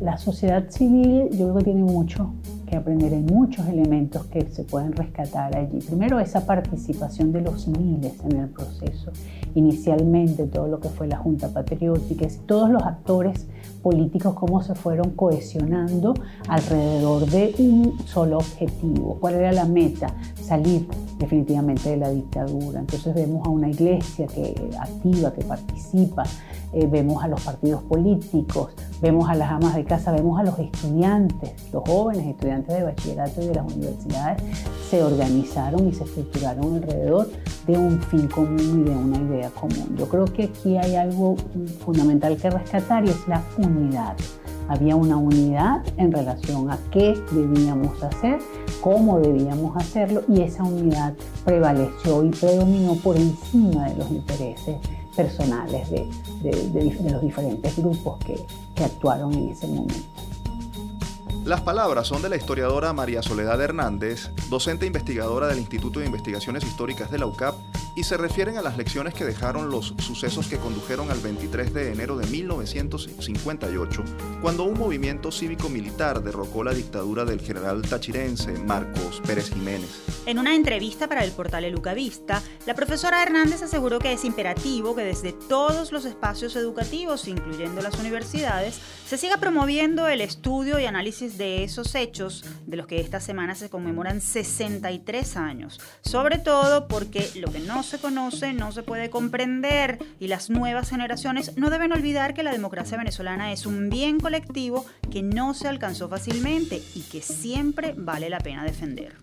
La sociedad civil yo creo que tiene mucho que aprender, hay muchos elementos que se pueden rescatar allí. Primero, esa participación de los miles en el proceso. Inicialmente, todo lo que fue la Junta Patriótica, todos los actores políticos, cómo se fueron cohesionando alrededor de un solo objetivo. ¿Cuál era la meta? Salir definitivamente de la dictadura. Entonces vemos a una iglesia que activa, que participa, eh, vemos a los partidos políticos, vemos a las amas de casa, vemos a los estudiantes, los jóvenes estudiantes de bachillerato y de las universidades, se organizaron y se estructuraron alrededor de un fin común y de una idea común. Yo creo que aquí hay algo fundamental que rescatar y es la unidad. Había una unidad en relación a qué debíamos hacer, cómo debíamos hacerlo y esa unidad prevaleció y predominó por encima de los intereses personales de, los diferentes grupos que, actuaron en ese momento. Las palabras son de la historiadora María Soledad Hernández, docente investigadora del Instituto de Investigaciones Históricas de la UCAP y se refieren a las lecciones que dejaron los sucesos que condujeron al 23 de enero de 1958, cuando un movimiento cívico-militar derrocó la dictadura del general tachirense Marcos Pérez Jiménez. En una entrevista para el portal Elucavista, la profesora Hernández aseguró que es imperativo que desde todos los espacios educativos, incluyendo las universidades, se siga promoviendo el estudio y análisis de esos hechos, de los que esta semana se conmemoran 63 años, sobre todo porque lo que no se conoce no se puede comprender y las nuevas generaciones no deben olvidar que la democracia venezolana es un bien colectivo que no se alcanzó fácilmente y que siempre vale la pena defender.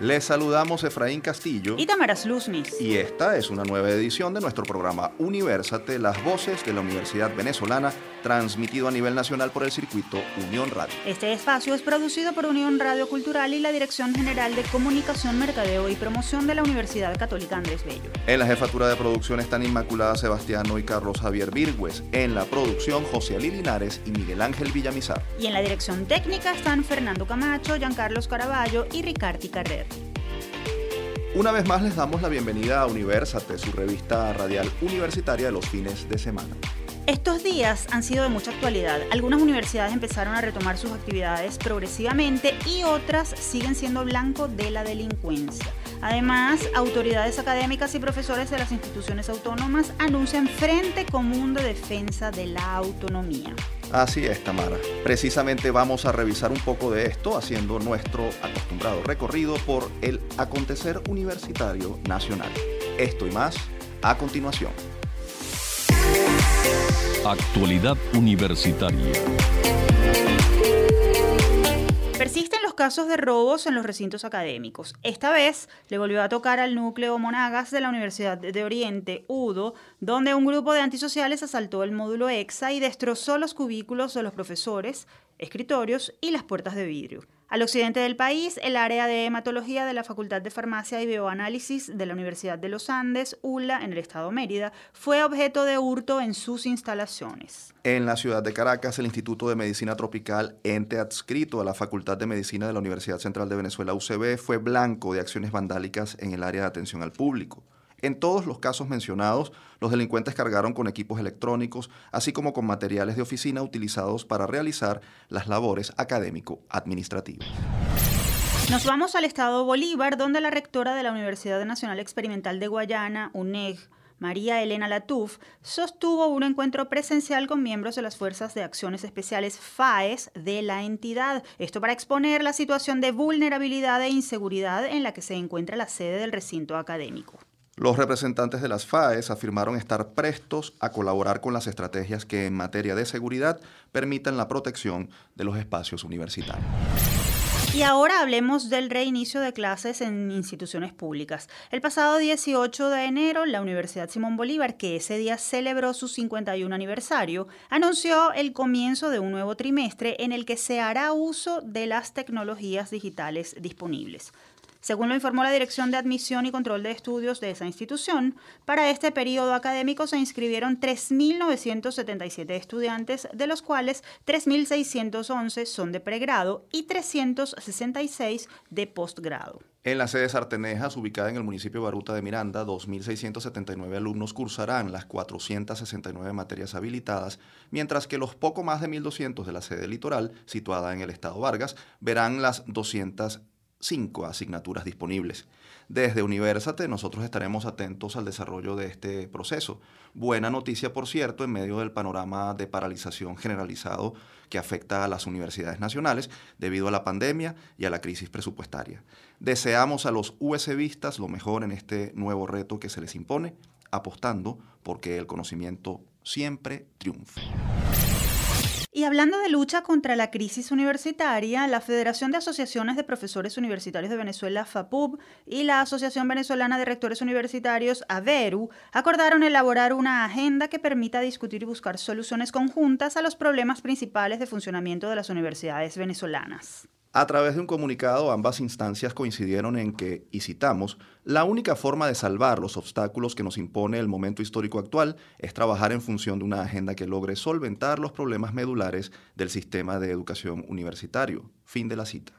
Les saludamos Efraín Castillo y Tamaras Luznis. Y esta es una nueva edición de nuestro programa Universate, las voces de la Universidad Venezolana, transmitido a nivel nacional por el circuito Unión Radio. Este espacio es producido por Unión Radio Cultural y la Dirección General de Comunicación, Mercadeo y Promoción de la Universidad Católica Andrés Bello. En la jefatura de producción están Inmaculada Sebastiano y Carlos Javier Virgües. En la producción José Ali Linares y Miguel Ángel Villamizar. Y en la dirección técnica están Fernando Camacho, Giancarlos Caraballo y Ricardi Carrer. Una vez más les damos la bienvenida a Universate, su revista radial universitaria de los fines de semana. Estos días han sido de mucha actualidad. Algunas universidades empezaron a retomar sus actividades progresivamente y otras siguen siendo blanco de la delincuencia. Además, autoridades académicas y profesores de las instituciones autónomas anuncian Frente Común de Defensa de la Autonomía. Así es, Tamara. Precisamente vamos a revisar un poco de esto haciendo nuestro acostumbrado recorrido por el acontecer universitario nacional. Esto y más a continuación. Actualidad universitaria. Persisten los casos de robos en los recintos académicos. Esta vez le volvió a tocar al núcleo Monagas de la Universidad de Oriente, UDO, donde un grupo de antisociales asaltó el módulo EXA y destrozó los cubículos de los profesores, escritorios y las puertas de vidrio. Al occidente del país, el área de hematología de la Facultad de Farmacia y Bioanálisis de la Universidad de los Andes, ULA, en el estado Mérida, fue objeto de hurto en sus instalaciones. En la ciudad de Caracas, el Instituto de Medicina Tropical, ente adscrito a la Facultad de Medicina de la Universidad Central de Venezuela, UCB, fue blanco de acciones vandálicas en el área de atención al público. En todos los casos mencionados, los delincuentes cargaron con equipos electrónicos, así como con materiales de oficina utilizados para realizar las labores académico-administrativas. Nos vamos al estado Bolívar, donde la rectora de la Universidad Nacional Experimental de Guayana, UNEG, María Elena Latuf, sostuvo un encuentro presencial con miembros de las Fuerzas de Acciones Especiales FAES de la entidad. Esto para exponer la situación de vulnerabilidad e inseguridad en la que se encuentra la sede del recinto académico. Los representantes de las FAES afirmaron estar prestos a colaborar con las estrategias que en materia de seguridad permitan la protección de los espacios universitarios. Y ahora hablemos del reinicio de clases en instituciones públicas. El pasado 18 de enero, la Universidad Simón Bolívar, que ese día celebró su 51 aniversario, anunció el comienzo de un nuevo trimestre en el que se hará uso de las tecnologías digitales disponibles. Según lo informó la Dirección de Admisión y Control de Estudios de esa institución, para este periodo académico se inscribieron 3.977 estudiantes, de los cuales 3.611 son de pregrado y 366 de postgrado. En la sede Sartenejas, ubicada en el municipio de Baruta de Miranda, 2.679 alumnos cursarán las 469 materias habilitadas, mientras que los poco más de 1.200 de la sede litoral, situada en el estado Vargas, verán las 205 asignaturas disponibles. Desde Universate nosotros estaremos atentos al desarrollo de este proceso. Buena noticia, por cierto, en medio del panorama de paralización generalizado que afecta a las universidades nacionales debido a la pandemia y a la crisis presupuestaria. Deseamos a los USBistas lo mejor en este nuevo reto que se les impone, apostando porque el conocimiento siempre triunfe. Y hablando de lucha contra la crisis universitaria, la Federación de Asociaciones de Profesores Universitarios de Venezuela, FAPUB, y la Asociación Venezolana de Rectores Universitarios, AVERU, acordaron elaborar una agenda que permita discutir y buscar soluciones conjuntas a los problemas principales de funcionamiento de las universidades venezolanas. A través de un comunicado, ambas instancias coincidieron en que, y citamos, la única forma de salvar los obstáculos que nos impone el momento histórico actual es trabajar en función de una agenda que logre solventar los problemas medulares del sistema de educación universitario. Fin de la cita.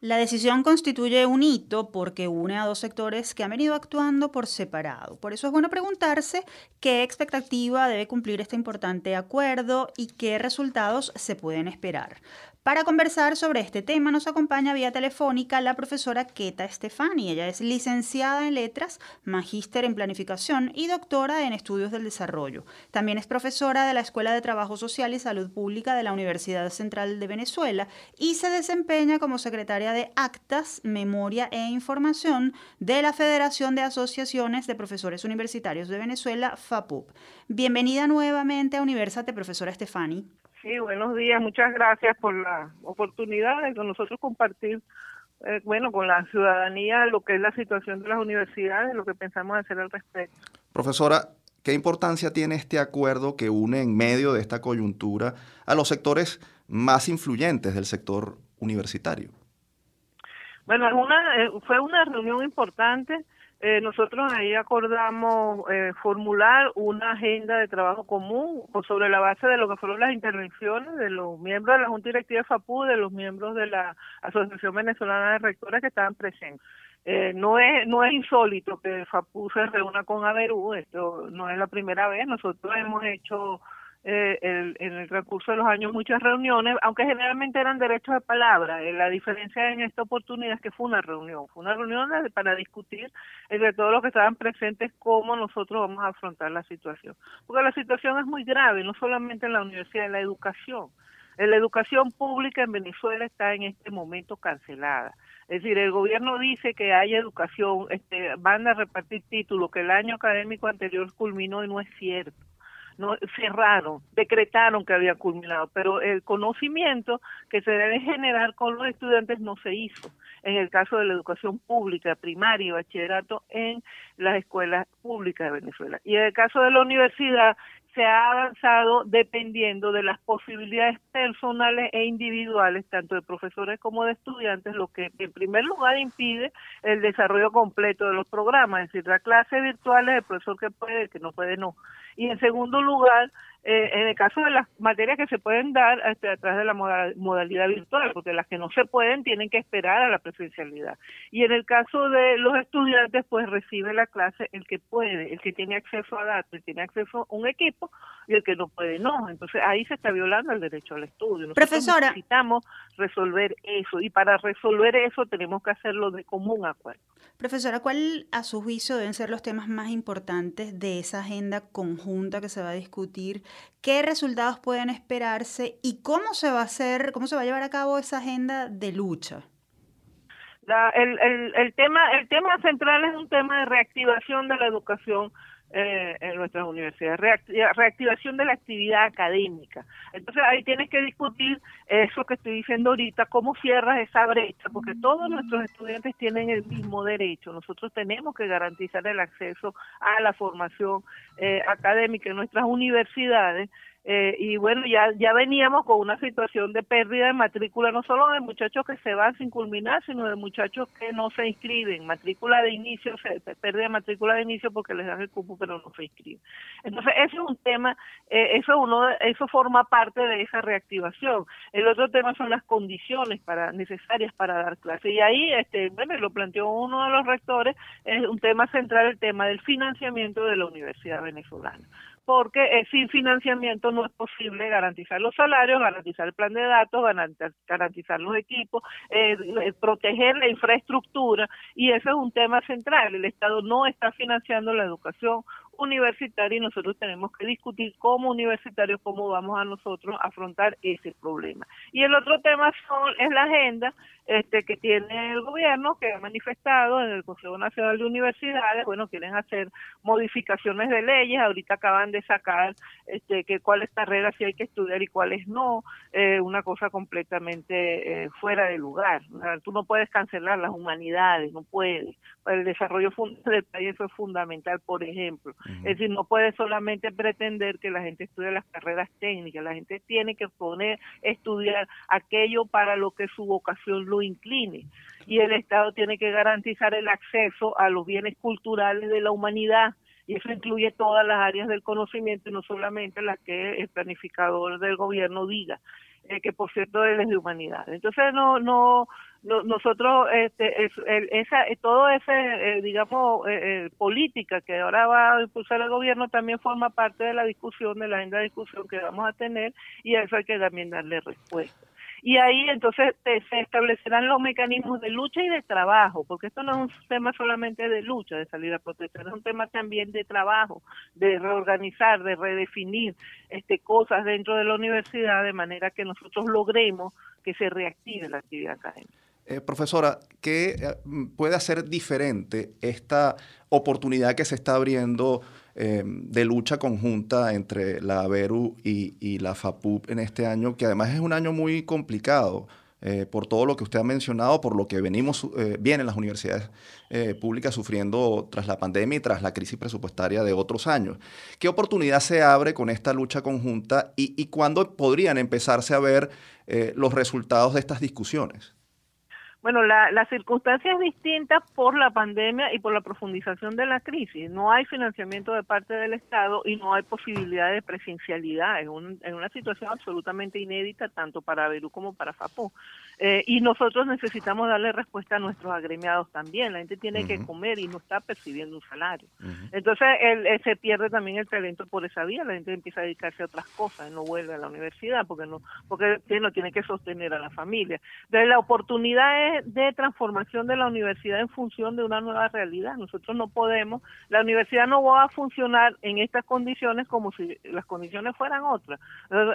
La decisión constituye un hito porque une a dos sectores que han venido actuando por separado. Por eso es bueno preguntarse qué expectativa debe cumplir este importante acuerdo y qué resultados se pueden esperar. Para conversar sobre este tema nos acompaña vía telefónica la profesora Keta Stefani. Ella es licenciada en letras, magíster en planificación y doctora en estudios del desarrollo. También es profesora de la Escuela de Trabajo Social y Salud Pública de la Universidad Central de Venezuela y se desempeña como secretaria de Actas, Memoria e Información de la Federación de Asociaciones de Profesores Universitarios de Venezuela, FAPUP. Bienvenida nuevamente a Universate, profesora Stefani. Sí, buenos días. Muchas gracias por la oportunidad de con nosotros compartir, eh, bueno, con la ciudadanía lo que es la situación de las universidades, lo que pensamos hacer al respecto. Profesora, ¿qué importancia tiene este acuerdo que une en medio de esta coyuntura a los sectores más influyentes del sector universitario? Bueno, una, eh, fue una reunión importante eh, nosotros ahí acordamos eh, formular una agenda de trabajo común sobre la base de lo que fueron las intervenciones de los miembros de la Junta Directiva de FAPU, de los miembros de la Asociación Venezolana de Rectores que estaban presentes. Eh, no es no es insólito que FAPU se reúna con ABERU, esto no es la primera vez, nosotros hemos hecho eh, en el transcurso de los años muchas reuniones, aunque generalmente eran derechos de palabra. Eh, la diferencia en esta oportunidad es que fue una reunión, fue una reunión para discutir entre todos los que estaban presentes cómo nosotros vamos a afrontar la situación. Porque la situación es muy grave, no solamente en la universidad, en la educación. La educación pública en Venezuela está en este momento cancelada. Es decir, el gobierno dice que hay educación, este, van a repartir títulos, que el año académico anterior culminó y no es cierto no cerraron, decretaron que había culminado, pero el conocimiento que se debe generar con los estudiantes no se hizo. En el caso de la educación pública, primaria y bachillerato en las escuelas públicas de Venezuela. Y en el caso de la universidad, se ha avanzado dependiendo de las posibilidades personales e individuales, tanto de profesores como de estudiantes, lo que en primer lugar impide el desarrollo completo de los programas, es decir, la clase virtual es el profesor que puede, que no puede no. Y en segundo lugar, eh, en el caso de las materias que se pueden dar este, a través de la modalidad virtual, porque las que no se pueden tienen que esperar a la presencialidad. Y en el caso de los estudiantes, pues recibe la clase el que puede, el que tiene acceso a datos, el que tiene acceso a un equipo y el que no puede no. Entonces ahí se está violando el derecho al estudio. Nosotros Profesora. necesitamos resolver eso y para resolver eso tenemos que hacerlo de común acuerdo. Profesora, ¿cuál a su juicio deben ser los temas más importantes de esa agenda conjunta que se va a discutir? ¿Qué resultados pueden esperarse y cómo se va a hacer, cómo se va a llevar a cabo esa agenda de lucha? el, el, el, tema, el tema central es un tema de reactivación de la educación eh, en nuestras universidades, reactivación de la actividad académica. Entonces ahí tienes que discutir eso que estoy diciendo ahorita, cómo cierras esa brecha, porque todos nuestros estudiantes tienen el mismo derecho. Nosotros tenemos que garantizar el acceso a la formación eh, académica en nuestras universidades Eh, y bueno, ya, ya veníamos con una situación de pérdida de matrícula, no solo de muchachos que se van sin culminar, sino de muchachos que no se inscriben, matrícula de inicio, se, pérdida de matrícula de inicio porque les dan el cupo pero no se inscriben. Entonces, ese es un tema, eh, eso uno eso forma parte de esa reactivación. El otro tema son las condiciones para necesarias para dar clase. Y ahí, este, bueno, lo planteó uno de los rectores, es un tema central, el tema del financiamiento de la Universidad Venezolana porque eh, sin financiamiento no es posible garantizar los salarios, garantizar el plan de datos, garantizar, los equipos, eh, eh, proteger la infraestructura y ese es un tema central. El Estado no está financiando la educación universitaria y nosotros tenemos que discutir como universitarios cómo vamos a nosotros afrontar ese problema. Y el otro tema son, es la agenda este que tiene el gobierno que ha manifestado en el Consejo Nacional de Universidades, bueno, quieren hacer modificaciones de leyes, ahorita acaban de sacar este que cuáles carreras sí hay que estudiar y cuáles no, eh, una cosa completamente eh, fuera de lugar. tú no puedes cancelar las humanidades, no puedes. Para el desarrollo del país es fundamental, por ejemplo. Es decir, no puedes solamente pretender que la gente estudie las carreras técnicas, la gente tiene que poner, estudiar aquello para lo que su vocación lo incline. Y el Estado tiene que garantizar el acceso a los bienes culturales de la humanidad y eso incluye todas las áreas del conocimiento no solamente las que el planificador del gobierno diga. Eh, que por cierto es de humanidad. Entonces no no, nosotros este esa todo ese eh, digamos eh, política que ahora va a impulsar el gobierno también forma parte de la discusión de la agenda de discusión que vamos a tener y a eso hay que también darle respuesta y ahí entonces se establecerán los mecanismos de lucha y de trabajo, porque esto no es un tema solamente de lucha, de salir a protestar, es un tema también de trabajo, de reorganizar, de redefinir este cosas dentro de la universidad de manera que nosotros logremos que se reactive la actividad académica. Eh, profesora, ¿qué eh, puede hacer diferente esta oportunidad que se está abriendo eh, de lucha conjunta entre la ABERU y, la FAPUP en este año, que además es un año muy complicado. Eh, por todo lo que usted ha mencionado, por lo que venimos, eh, vienen las universidades públicas sufriendo tras la pandemia y tras la crisis presupuestaria de otros años. ¿Qué oportunidad se abre con esta lucha conjunta y, y cuándo podrían empezarse a ver los resultados de estas discusiones? Bueno, la, la circunstancia es distinta por la pandemia y por la profundización de la crisis. No hay financiamiento de parte del Estado y no hay posibilidad de presencialidad. Es un, una situación absolutamente inédita tanto para Perú como para FAPO. Eh, y nosotros necesitamos darle respuesta a nuestros agremiados también. La gente tiene que comer y no está percibiendo un salario. Entonces el, eh, se pierde también el talento por esa vía. La gente empieza a dedicarse a otras cosas, no vuelve a la universidad porque no porque no tiene que sostener a la familia. Entonces la oportunidad es de, transformación de la universidad en función de una nueva realidad. Nosotros no podemos, la universidad no va a funcionar en estas condiciones como si las condiciones fueran otras.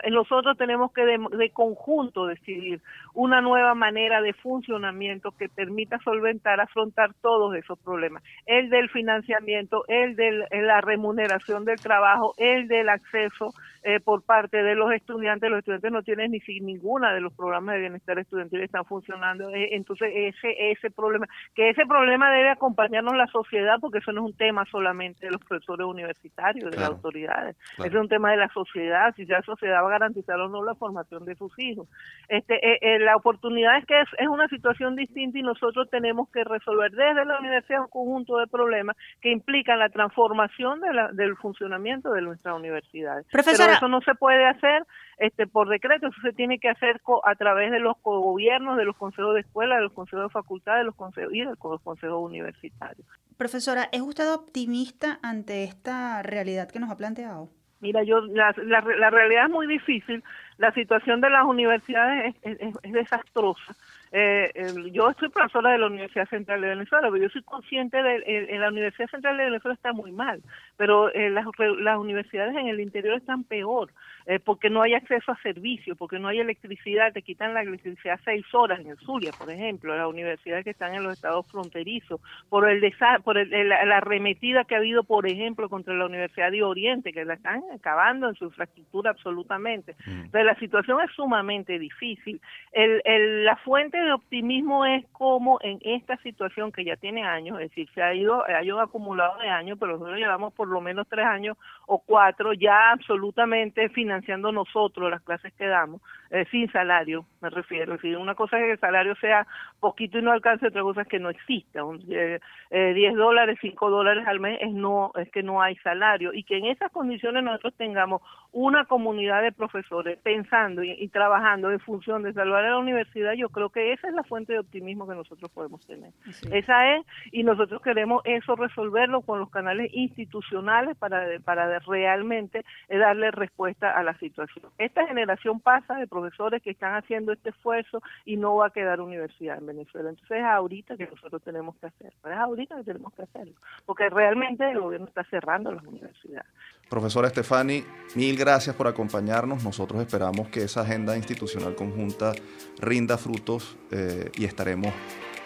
Nosotros tenemos que de, conjunto decidir una nueva manera de funcionamiento que permita solventar, afrontar todos esos problemas. El del financiamiento, el de la remuneración del trabajo, el del acceso eh, por parte de los estudiantes. Los estudiantes no tienen ni si ninguna de los programas de bienestar estudiantil están funcionando. Eh, entonces, ese, ese problema, que ese problema debe acompañarnos la sociedad, porque eso no es un tema solamente de los profesores universitarios, de las autoridades. Es un tema de la sociedad, si ya la sociedad va a garantizar o no la formación de sus hijos. Este, eh, la oportunidad es que es, es una situación distinta y nosotros tenemos que resolver desde la universidad un conjunto de problemas que implican la transformación de la, del funcionamiento de nuestras universidades. Profesora, eso no se puede hacer este por decreto, eso se tiene que hacer a través de los gobiernos, de los consejos de escuela, de los consejos de facultad, de los consejos y de los consejos universitarios. Profesora, ¿es usted optimista ante esta realidad que nos ha planteado? Mira, yo la, la, realidad es muy difícil. La situación de las universidades es desastrosa eh, yo soy profesora de la Universidad Central de Venezuela, pero yo soy consciente de que la Universidad Central de Venezuela está muy mal, pero eh, las, las, universidades en el interior están peor, eh, porque no hay acceso a servicios, porque no hay electricidad, te quitan la electricidad seis horas en el Zulia, por ejemplo, las universidades que están en los estados fronterizos, por el por la, arremetida que ha habido, por ejemplo, contra la Universidad de Oriente, que la están acabando en su infraestructura absolutamente. Mm. Entonces, la situación es sumamente difícil. El, la fuente de optimismo es como en esta situación que ya tiene años, es decir, se ha ido, hay un acumulado de años, pero nosotros llevamos por lo menos tres años o cuatro ya absolutamente financiando nosotros las clases que damos, eh, sin salario, me refiero. Decir, una cosa es que el salario sea poquito y no alcance, otra cosa es que no exista. Eh, eh, 10 dólares, 5 dólares al mes es, no, es que no hay salario y que en esas condiciones nosotros tengamos una comunidad de profesores pensando y, trabajando en función de salvar a la universidad, yo creo que esa es la fuente de optimismo que nosotros podemos tener. Esa es, y nosotros queremos eso resolverlo con los canales institucionales para, para realmente darle respuesta a la situación. Esta generación pasa de profesores que están haciendo este esfuerzo y no va a quedar universidad en Venezuela. Entonces es ahorita que nosotros tenemos que hacerlo, es ahorita que tenemos que hacerlo, porque realmente el gobierno está cerrando las universidades. Profesora Estefani, mil gracias por acompañarnos. Nosotros esperamos que esa agenda institucional conjunta rinda frutos eh, y estaremos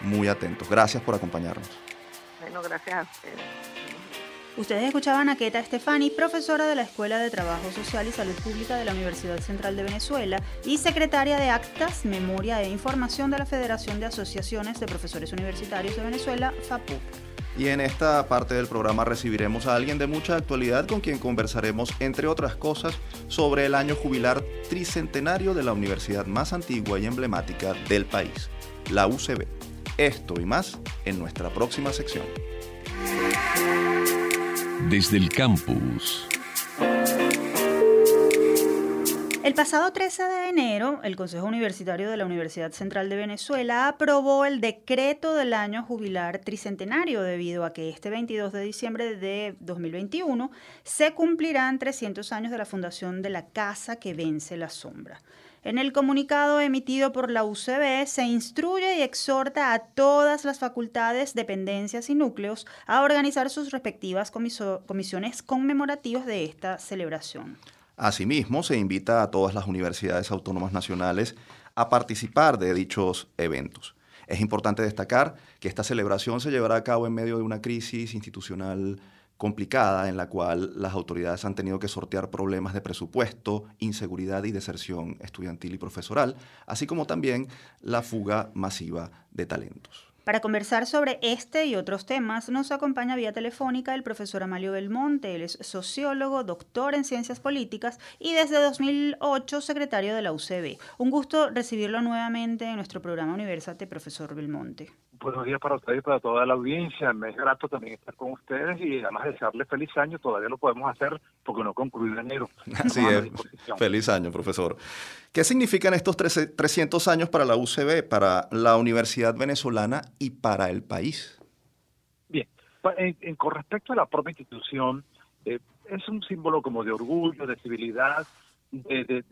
muy atentos. Gracias por acompañarnos. Bueno, gracias a ustedes. Ustedes escuchaban a Keta Estefani, profesora de la Escuela de Trabajo Social y Salud Pública de la Universidad Central de Venezuela y secretaria de Actas, Memoria e Información de la Federación de Asociaciones de Profesores Universitarios de Venezuela, FAPUC. Y en esta parte del programa recibiremos a alguien de mucha actualidad con quien conversaremos, entre otras cosas, sobre el año jubilar tricentenario de la universidad más antigua y emblemática del país, la UCB. Esto y más en nuestra próxima sección. Desde el campus. El pasado 13 de enero, el Consejo Universitario de la Universidad Central de Venezuela aprobó el decreto del año jubilar tricentenario debido a que este 22 de diciembre de 2021 se cumplirán 300 años de la fundación de la Casa que vence la sombra. En el comunicado emitido por la UCB se instruye y exhorta a todas las facultades, dependencias y núcleos a organizar sus respectivas comisiones conmemorativas de esta celebración. Asimismo, se invita a todas las universidades autónomas nacionales a participar de dichos eventos. Es importante destacar que esta celebración se llevará a cabo en medio de una crisis institucional complicada en la cual las autoridades han tenido que sortear problemas de presupuesto, inseguridad y deserción estudiantil y profesoral, así como también la fuga masiva de talentos. Para conversar sobre este y otros temas nos acompaña vía telefónica el profesor Amalio Belmonte. Él es sociólogo, doctor en ciencias políticas y desde 2008 secretario de la UCB. Un gusto recibirlo nuevamente en nuestro programa Universate, profesor Belmonte buenos días para ustedes y para toda la audiencia. Me es grato también estar con ustedes y además desearles feliz año. Todavía lo podemos hacer porque no concluido enero. Así es. Feliz año, profesor. ¿Qué significan estos 300 años para la UCB, para la Universidad Venezolana y para el país? Bien, en, con respecto a la propia institución, eh, es un símbolo como de orgullo, de civilidad, de,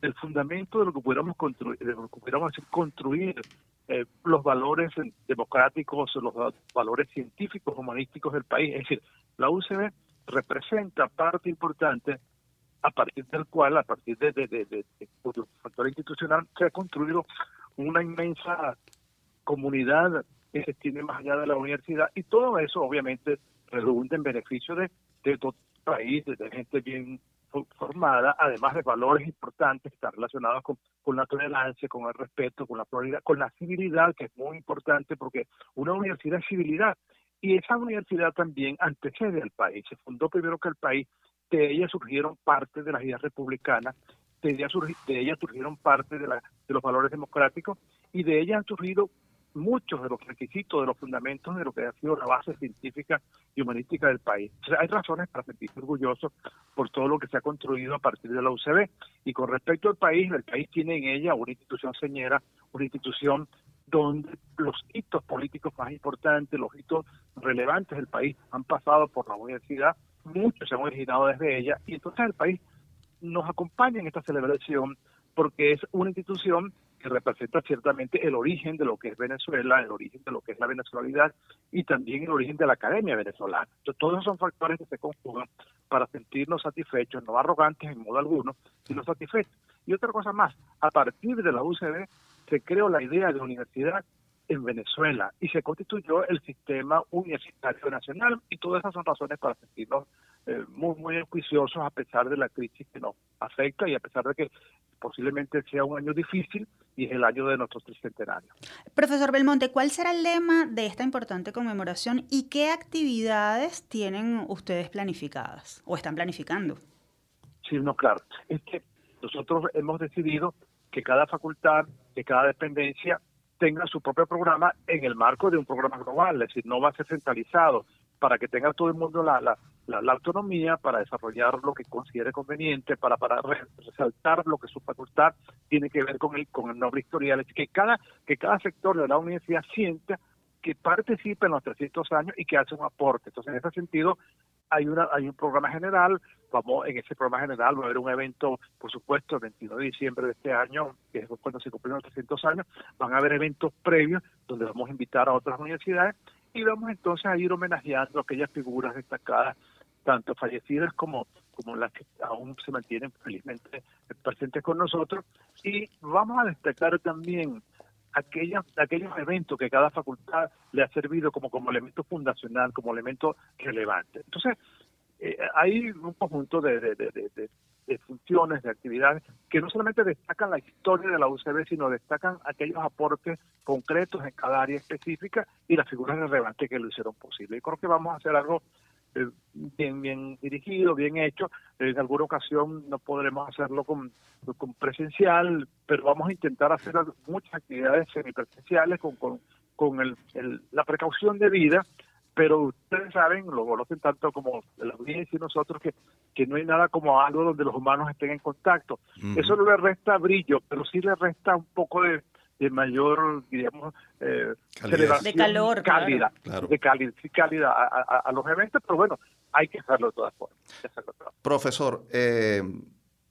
del fundamento de lo que pudiéramos construir, de lo que pudiéramos construir eh, los valores democráticos, los valores científicos, humanísticos del país. Es decir, la UCB representa parte importante a partir del cual, a partir de, de, de, factor institucional, se ha construido una inmensa comunidad que se extiende más allá de la universidad y todo eso obviamente redunda en beneficio de, de todo el país, de gente bien formada, además de valores importantes que están relacionados con, con la tolerancia, con el respeto, con la pluralidad, con la civilidad, que es muy importante porque una universidad es civilidad. Y esa universidad también antecede al país. Se fundó primero que el país. De ella surgieron parte de las ideas republicanas, de ella, de ella surgieron parte de, la, de los valores democráticos y de ella han surgido muchos de los requisitos, de los fundamentos de lo que ha sido la base científica y humanística del país. hay razones para sentirse orgulloso por todo lo que se ha construido a partir de la UCB. Y con respecto al país, el país tiene en ella una institución señera, una institución donde los hitos políticos más importantes, los hitos relevantes del país han pasado por la universidad, muchos se han originado desde ella, y entonces el país nos acompaña en esta celebración porque es una institución que representa ciertamente el origen de lo que es Venezuela, el origen de lo que es la venezolanidad y también el origen de la academia venezolana. Entonces, todos esos son factores que se conjugan para sentirnos satisfechos, no arrogantes en modo alguno, sino satisfechos. Y otra cosa más, a partir de la UCB se creó la idea de universidad en Venezuela y se constituyó el sistema universitario nacional y todas esas son razones para sentirnos eh, muy, muy juiciosos a pesar de la crisis que nos afecta y a pesar de que posiblemente sea un año difícil y es el año de nuestro tricentenario. Profesor Belmonte, ¿cuál será el lema de esta importante conmemoración y qué actividades tienen ustedes planificadas o están planificando? Sí, no, claro. Es que nosotros hemos decidido que cada facultad, que cada dependencia tenga su propio programa en el marco de un programa global, es decir, no va a ser centralizado para que tenga todo el mundo la, la, la, autonomía para desarrollar lo que considere conveniente, para, para resaltar lo que su facultad tiene que ver con el, con el nombre historial, es que cada, que cada sector de la universidad sienta que participe en los 300 años y que hace un aporte. Entonces, en ese sentido, hay una hay un programa general, vamos en ese programa general va a haber un evento, por supuesto, el 22 de diciembre de este año, que es cuando se cumplen los 300 años, van a haber eventos previos donde vamos a invitar a otras universidades y vamos entonces a ir homenajeando aquellas figuras destacadas, tanto fallecidas como, como las que aún se mantienen felizmente presentes con nosotros, y vamos a destacar también aquellos, aquellos eventos que cada facultad le ha servido como, como elemento fundacional, como elemento relevante. Entonces, eh, hay un conjunto de, de, funciones, de actividades, que no solamente destacan la historia de la UCB, sino destacan aquellos aportes concretos en cada área específica y las figuras relevantes que lo hicieron posible. Y creo que vamos a hacer algo eh, bien bien dirigido, bien hecho. En alguna ocasión no podremos hacerlo con, con presencial, pero vamos a intentar hacer muchas actividades semipresenciales con, con, con el, la precaución de vida pero ustedes saben, lo conocen tanto como la audiencia y nosotros, que, que no hay nada como algo donde los humanos estén en contacto. Eso no le resta brillo, pero sí le resta un poco de, de mayor, digamos, eh, de calor, cálida, de cálida, cálida a, a, los eventos, pero bueno, hay que hacerlo de todas formas. Profesor, eh,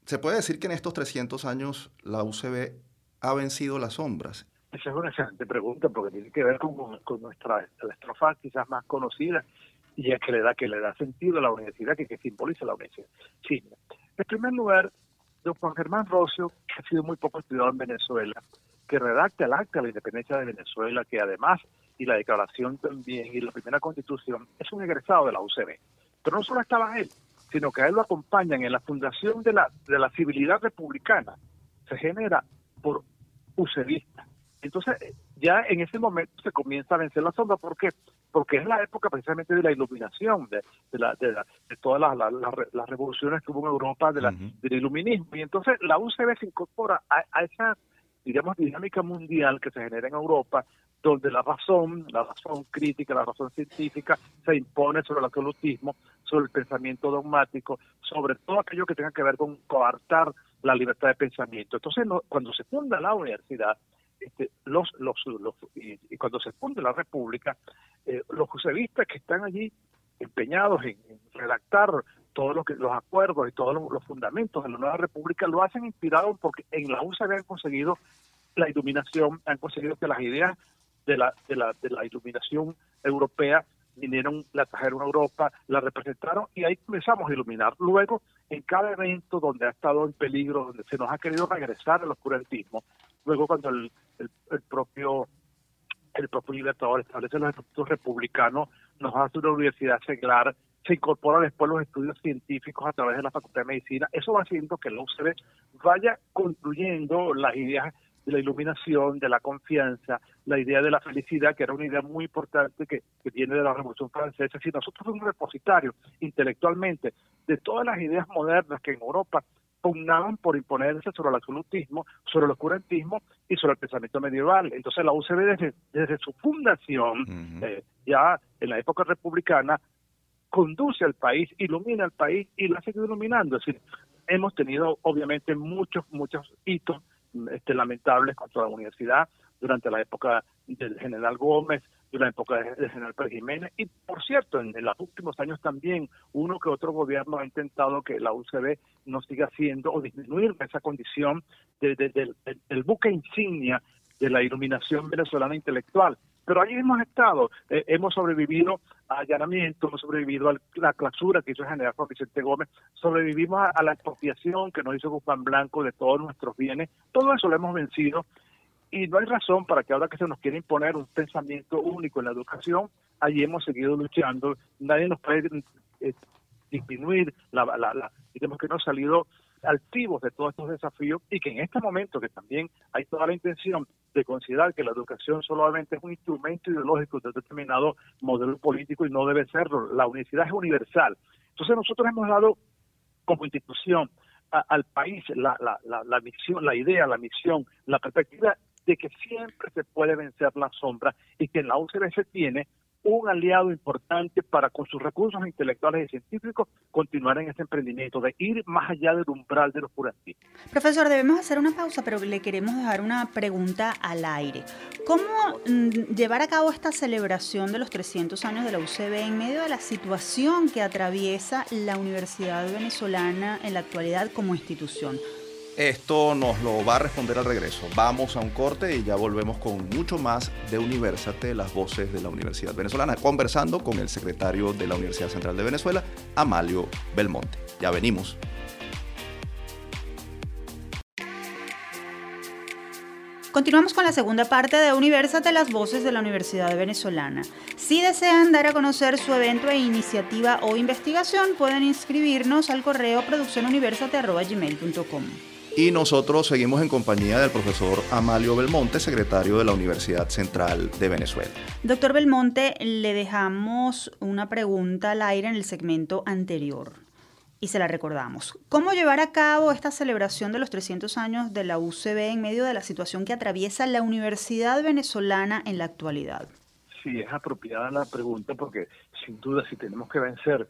¿se puede decir que en estos 300 años la UCB ha vencido las sombras? Esa es una excelente pregunta porque tiene que ver con, con nuestra estrofa quizás más conocida y es que le da que le da sentido a la universidad, que, que simboliza la universidad. Sí, en primer lugar, don Juan Germán Rocio, que ha sido muy poco estudiado en Venezuela, que redacta el acta de la independencia de Venezuela, que además, y la declaración también, y la primera constitución, es un egresado de la UCB. Pero no solo estaba él, sino que a él lo acompañan en la fundación de la, de la civilidad republicana. Se genera por UCBistas entonces, ya en ese momento se comienza a vencer la sombra. ¿Por qué? Porque es la época precisamente de la iluminación, de, de, de, todas las, revoluciones que hubo en Europa, de la, del iluminismo. Y entonces la UCB se incorpora a, esa, digamos, dinámica mundial que se genera en Europa, donde la razón, la razón crítica, la razón científica se impone sobre el absolutismo, sobre el pensamiento dogmático, sobre todo aquello que tenga que ver con coartar la libertad de pensamiento. Entonces, cuando se funda la universidad, este, los, los, y, cuando se funde la República, eh, los jusevistas que están allí empeñados en, redactar todos lo que, los acuerdos y todos los, fundamentos de la nueva República lo hacen inspirados porque en la USA habían conseguido la iluminación, han conseguido que las ideas de la, de la, de la iluminación europea vinieron, la trajeron a Europa, la representaron y ahí comenzamos a iluminar. Luego, en cada evento donde ha estado en peligro, donde se nos ha querido regresar al oscurantismo, luego cuando el, el, propio el propio Libertador establece los estatutos republicanos, nos hace una universidad seglar, se incorporan después los estudios científicos a través de la Facultad de Medicina. Eso va haciendo que la UCB vaya construyendo las ideas de la iluminación, de la confianza, la idea de la felicidad, que era una idea muy importante que, que viene de la Revolución Francesa. Si nosotros somos un repositorio intelectualmente de todas las ideas modernas que en Europa pugnaban por imponerse sobre el absolutismo, sobre el oscurantismo y sobre el pensamiento medieval. Entonces la UCB desde, su fundación, eh, ya en la época republicana, conduce al país, ilumina al país y lo ha seguido iluminando. Es decir, hemos tenido obviamente muchos, muchos hitos este, lamentables contra la universidad durante la época del general Gómez, durante la época del general Pérez Jiménez. Y por cierto, en, los últimos años también uno que otro gobierno ha intentado que la UCB no siga siendo o disminuir esa condición de, del buque insignia de la iluminación venezolana intelectual. Pero ahí hemos estado, eh, hemos sobrevivido a allanamiento, hemos sobrevivido a la clausura que hizo el general Juan Vicente Gómez, sobrevivimos a, la expropiación que nos hizo Guzmán Blanco de todos nuestros bienes, todo eso lo hemos vencido y no hay razón para que ahora que se nos quiera imponer un pensamiento único en la educación, allí hemos seguido luchando, nadie nos puede eh, disminuir la, la, la digamos que no ha salido altivos de todos estos desafíos y que en este momento que también hay toda la intención de considerar que la educación solamente es un instrumento ideológico de determinado modelo político y no debe serlo. La universidad es universal. Entonces nosotros hemos dado como institución al país la, la, la, la misión, la idea, la misión, la perspectiva de que siempre se puede vencer la sombra y que la UCB se tiene un aliado importante para con sus recursos intelectuales y científicos continuar en ese emprendimiento, de ir más allá del umbral de los purantistas. Profesor, debemos hacer una pausa, pero le queremos dejar una pregunta al aire. ¿Cómo mm, llevar a cabo esta celebración de los 300 años de la UCB en medio de la situación que atraviesa la Universidad Venezolana en la actualidad como institución? Esto nos lo va a responder al regreso. Vamos a un corte y ya volvemos con mucho más de Universate, las voces de la Universidad Venezolana, conversando con el secretario de la Universidad Central de Venezuela, Amalio Belmonte. Ya venimos. Continuamos con la segunda parte de Universate, las voces de la Universidad Venezolana. Si desean dar a conocer su evento e iniciativa o investigación, pueden inscribirnos al correo produccionuniversate.gmail.com. Y nosotros seguimos en compañía del profesor Amalio Belmonte, secretario de la Universidad Central de Venezuela. Doctor Belmonte, le dejamos una pregunta al aire en el segmento anterior y se la recordamos. ¿Cómo llevar a cabo esta celebración de los 300 años de la UCB en medio de la situación que atraviesa la Universidad Venezolana en la actualidad? Sí, es apropiada la pregunta porque sin duda si tenemos que vencer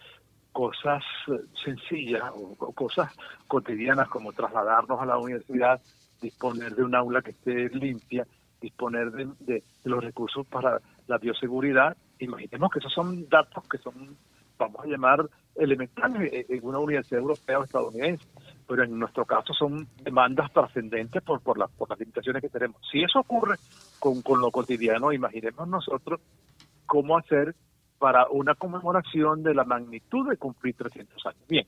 cosas eh, sencillas o, cosas cotidianas como trasladarnos a la universidad, disponer de un aula que esté limpia, disponer de, los recursos para la bioseguridad. Imaginemos que esos son datos que son, vamos a llamar, elementales en una universidad europea o estadounidense, pero en nuestro caso son demandas trascendentes por, por, por las limitaciones que tenemos. Si eso ocurre con, con lo cotidiano, imaginemos nosotros cómo hacer para una conmemoración de la magnitud de cumplir 300 años. Bien,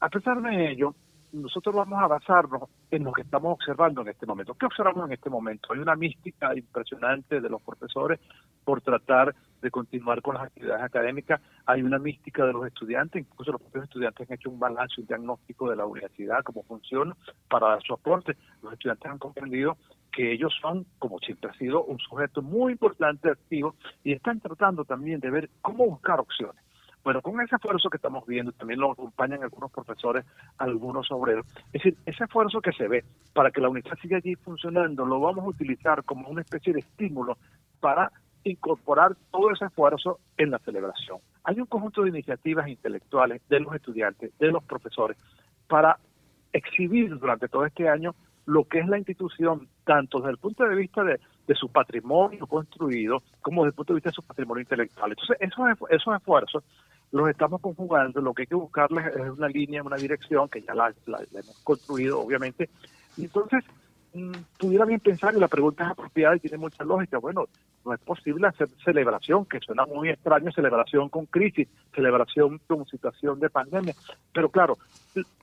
a pesar de ello, nosotros vamos a basarnos en lo que estamos observando en este momento. ¿Qué observamos en este momento? Hay una mística impresionante de los profesores por tratar de continuar con las actividades académicas. Hay una mística de los estudiantes, incluso los propios estudiantes han hecho un balance, un diagnóstico de la universidad, cómo funciona, para dar su aporte. Los estudiantes han comprendido que ellos son, como siempre ha sido, un sujeto muy importante, activo, y están tratando también de ver cómo buscar opciones. Bueno, con ese esfuerzo que estamos viendo, también lo acompañan algunos profesores, algunos obreros. Es decir, ese esfuerzo que se ve para que la unidad siga allí funcionando, lo vamos a utilizar como una especie de estímulo para incorporar todo ese esfuerzo en la celebración. Hay un conjunto de iniciativas intelectuales de los estudiantes, de los profesores, para exhibir durante todo este año lo que es la institución, tanto desde el punto de vista de, su patrimonio construido, como desde el punto de vista de su patrimonio intelectual. Entonces, esos, esos esfuerzos los estamos conjugando, lo que hay que buscarles es una línea, una dirección, que ya la, hemos construido, obviamente, y entonces mm, pudiera bien pensar, y la pregunta es apropiada y tiene mucha lógica, bueno, no es posible hacer celebración, que suena muy extraño, celebración con crisis, celebración con situación de pandemia, pero claro,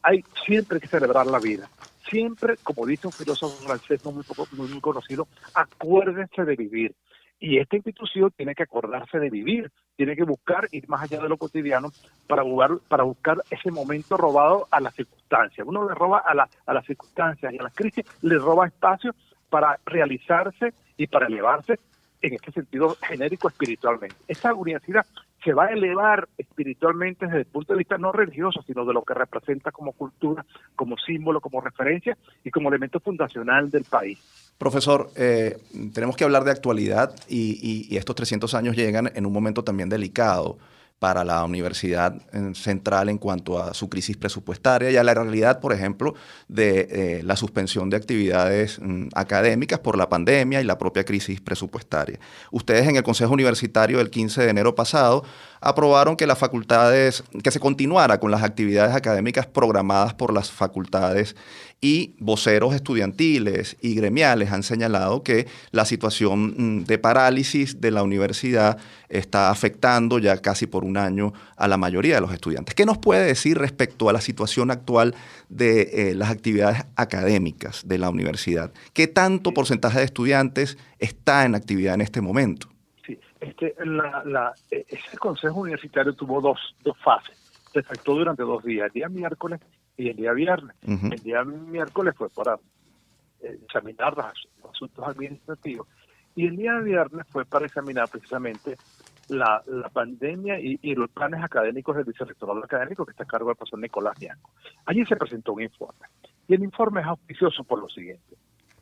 hay siempre que celebrar la vida siempre, como dice un filósofo francés muy, muy, conocido, acuérdense de vivir. Y esta institución tiene que acordarse de vivir, tiene que buscar ir más allá de lo cotidiano para buscar, para buscar ese momento robado a las circunstancias. Uno le roba a, la, a las circunstancias y a las crisis, le roba espacio para realizarse y para elevarse en este sentido genérico espiritualmente. Esa universidad se va a elevar espiritualmente desde el punto de vista no religioso, sino de lo que representa como cultura, como símbolo, como referencia y como elemento fundacional del país. Profesor, eh, tenemos que hablar de actualidad y, y estos 300 años llegan en un momento también delicado para la universidad central en cuanto a su crisis presupuestaria y a la realidad, por ejemplo, de eh, la suspensión de actividades mm, académicas por la pandemia y la propia crisis presupuestaria. Ustedes en el Consejo Universitario del 15 de enero pasado aprobaron que las facultades, que se continuara con las actividades académicas programadas por las facultades y voceros estudiantiles y gremiales han señalado que la situación mm, de parálisis de la universidad está afectando ya casi por un año a la mayoría de los estudiantes. ¿Qué nos puede decir respecto a la situación actual de eh, las actividades académicas de la universidad? ¿Qué tanto porcentaje de estudiantes está en actividad en este momento? Este, la, ese consejo universitario tuvo dos, dos fases se efectuó durante dos días, el día miércoles y el día viernes. El día miércoles fue para eh, examinar los asuntos administrativos y el día viernes fue para examinar precisamente la, la pandemia y, los planes académicos del vicerrectorado académico que está a cargo del profesor Nicolás Bianco. Allí se presentó un informe y el informe es auspicioso por lo siguiente.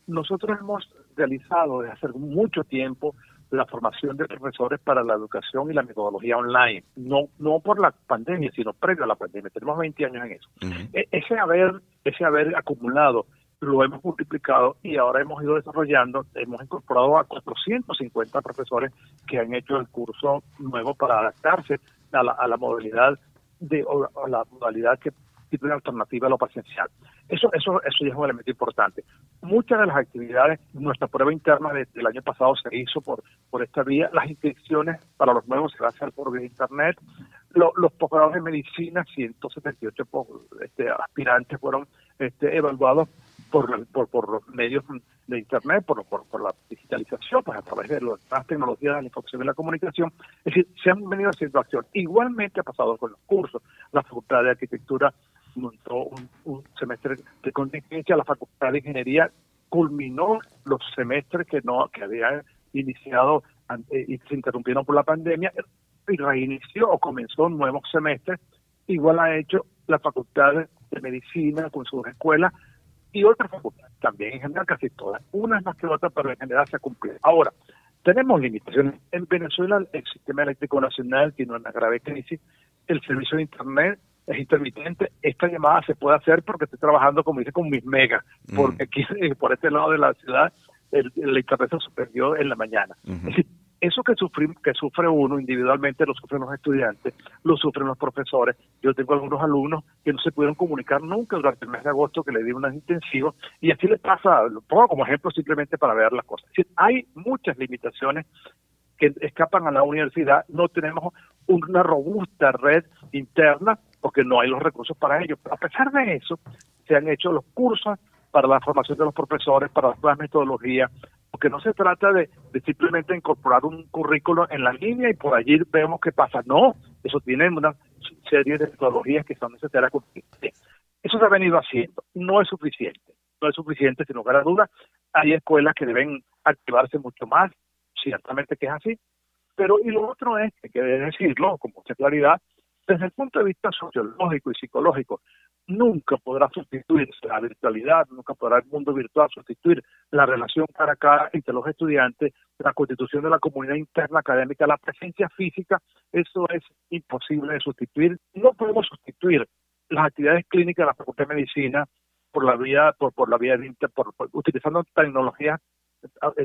Nosotros hemos realizado desde hace mucho tiempo la formación de profesores para la educación y la metodología online, no no por la pandemia, sino previo a la pandemia. Tenemos 20 años en eso. E, ese haber ese haber acumulado lo hemos multiplicado y ahora hemos ido desarrollando, hemos incorporado a 450 profesores que han hecho el curso nuevo para adaptarse a la, a la modalidad de o a la modalidad que tiene alternativa a lo presencial. Eso, eso, eso ya es un elemento importante. Muchas de las actividades, nuestra prueba interna del año pasado se hizo por, por esta vía, las inscripciones para los nuevos se van a hacer por vía internet, los posgrados de medicina, 178 este, aspirantes fueron este, evaluados por, por, por los medios de Internet, por, por, la digitalización, pues a través de las tecnologías de la información y la comunicación. Es decir, se han venido haciendo acción. Igualmente ha pasado con los cursos. La Facultad de Arquitectura montó un, semestre de contingencia, la Facultad de Ingeniería culminó los semestres que no que habían iniciado y se interrumpieron por la pandemia y reinició o comenzó un nuevo semestre. Igual ha hecho la Facultad de Medicina con sus escuelas y otras facultades, también en general casi todas, unas más que otras, pero en general se ha cumplido. Ahora, tenemos limitaciones. En Venezuela el sistema eléctrico nacional tiene una grave crisis, el servicio de Internet es intermitente, esta llamada se puede hacer porque estoy trabajando, como dice, con mis megas, mm. porque aquí por este lado de la ciudad el, Internet se suspendió en la mañana eso que, que sufre uno individualmente lo sufren los estudiantes, lo sufren los profesores. Yo tengo algunos alumnos que no se pudieron comunicar nunca durante el mes de agosto que le di unos intensivos y así le pasa, lo pongo como ejemplo simplemente para ver las cosas. hay muchas limitaciones que escapan a la universidad, no tenemos una robusta red interna porque no hay los recursos para ello. A pesar de eso, se han hecho los cursos para la formación de los profesores, para las nuevas metodologías, porque no se trata de, simplemente incorporar un currículo en la línea y por allí vemos qué pasa. No, eso tiene una serie de metodologías que son necesarias Eso se ha venido haciendo. No es suficiente. No es suficiente, sin lugar a dudas. Hay escuelas que deben activarse mucho más, ciertamente que es así. Pero, y lo otro es, que que decirlo con mucha claridad, desde el punto de vista sociológico y psicológico, nunca podrá sustituir la virtualidad, nunca podrá el mundo virtual sustituir la relación cara a cara entre los estudiantes, la constitución de la comunidad interna académica, la presencia física, eso es imposible de sustituir. No podemos sustituir las actividades clínicas de la Facultad de Medicina por la vía, por, la vía de, por, utilizando tecnologías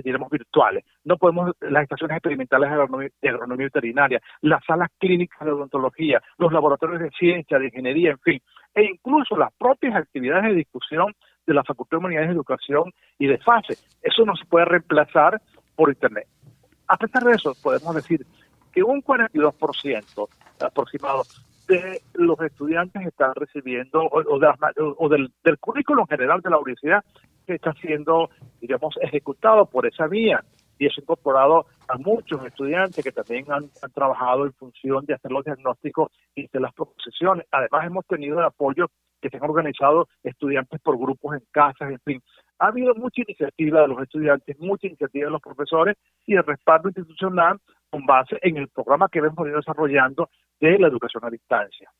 diremos virtuales. No podemos, las estaciones experimentales de agronomía, veterinaria, las salas clínicas de odontología, los laboratorios de ciencia, de ingeniería, en fin, e incluso las propias actividades de discusión de la Facultad de Humanidades de Educación y de FASE. Eso no se puede reemplazar por Internet. A pesar de eso, podemos decir que un 42% aproximado de los estudiantes están recibiendo, o, del, del currículo general de la universidad, que está siendo, digamos, ejecutado por esa vía y eso incorporado a muchos estudiantes que también han, trabajado en función de hacer los diagnósticos y de las proposiciones. Además, hemos tenido el apoyo que se han organizado estudiantes por grupos en casas, en fin. Ha habido mucha iniciativa de los estudiantes, mucha iniciativa de los profesores y el respaldo institucional con base en el programa que hemos venido desarrollando de la educación a distancia.